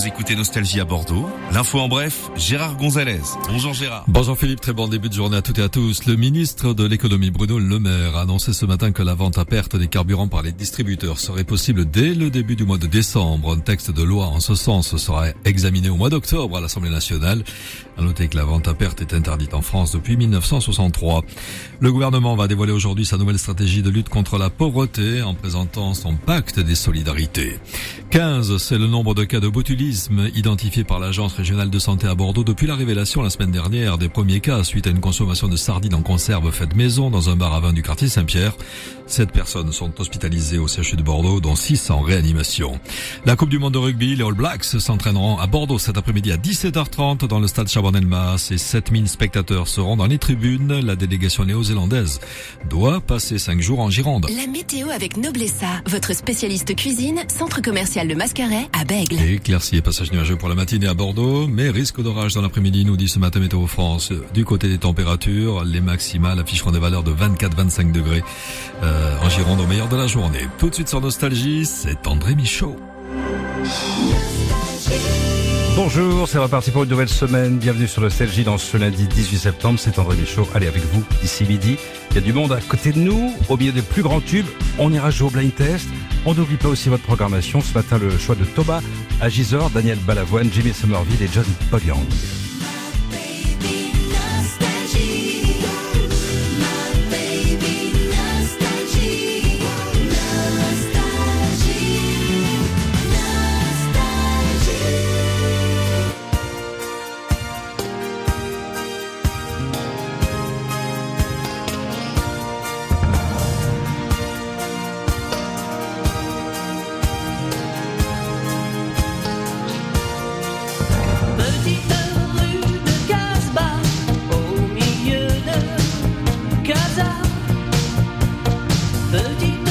Vous écoutez Nostalgie à Bordeaux. L'info en bref, Gérard Gonzalez. Bonjour Gérard. Bonjour Philippe, très bon début de journée à toutes et à tous. Le ministre de l'économie Bruno Le Maire a annoncé ce matin que la vente à perte des carburants par les distributeurs serait possible dès le début du mois de décembre. Un texte de loi en ce sens sera examiné au mois d'octobre à l'Assemblée nationale. À noter que la vente à perte est interdite en France depuis 1963. Le gouvernement va dévoiler aujourd'hui sa nouvelle stratégie de lutte contre la pauvreté en présentant son pacte des solidarités. 15, c'est le nombre de cas de botulisme identifiés par l'Agence régionale de santé à Bordeaux depuis la révélation la semaine dernière des premiers cas suite à une consommation de sardines en conserve faite maison dans un bar à vin du quartier Saint-Pierre. Sept personnes sont hospitalisées au CHU de Bordeaux, dont six en réanimation. La Coupe du Monde de rugby, les All Blacks s'entraîneront à Bordeaux cet après-midi à 17h30 dans le stade Chabanel-Mas et 7000 spectateurs seront dans les tribunes. La délégation néo-zélandaise doit passer cinq jours en Gironde. La météo avec Noblessa, votre spécialiste cuisine, centre commercial Le Mascaret à Bègle. Éclaircie et passage nuageux pour la matinée à Bordeaux, mais risque d'orage dans l'après-midi, nous dit ce matin Météo France. Du côté des températures, les maximales afficheront des valeurs de 24-25 degrés euh, en Gironde au meilleur de la journée. Tout de suite sur Nostalgie, c'est André Michaud. Bonjour, c'est reparti pour une nouvelle semaine. Bienvenue sur Nostalgie dans ce lundi 18 septembre. C'est André Michaud. Allez, avec vous, d'ici midi. Il y a du monde à côté de nous, au milieu des plus grands tubes. On ira jouer au blind test. On n'oublie pas aussi votre programmation. Ce matin, le choix de Thomas Agisor, Daniel Balavoine, Jimmy Somerville et John Paul. 30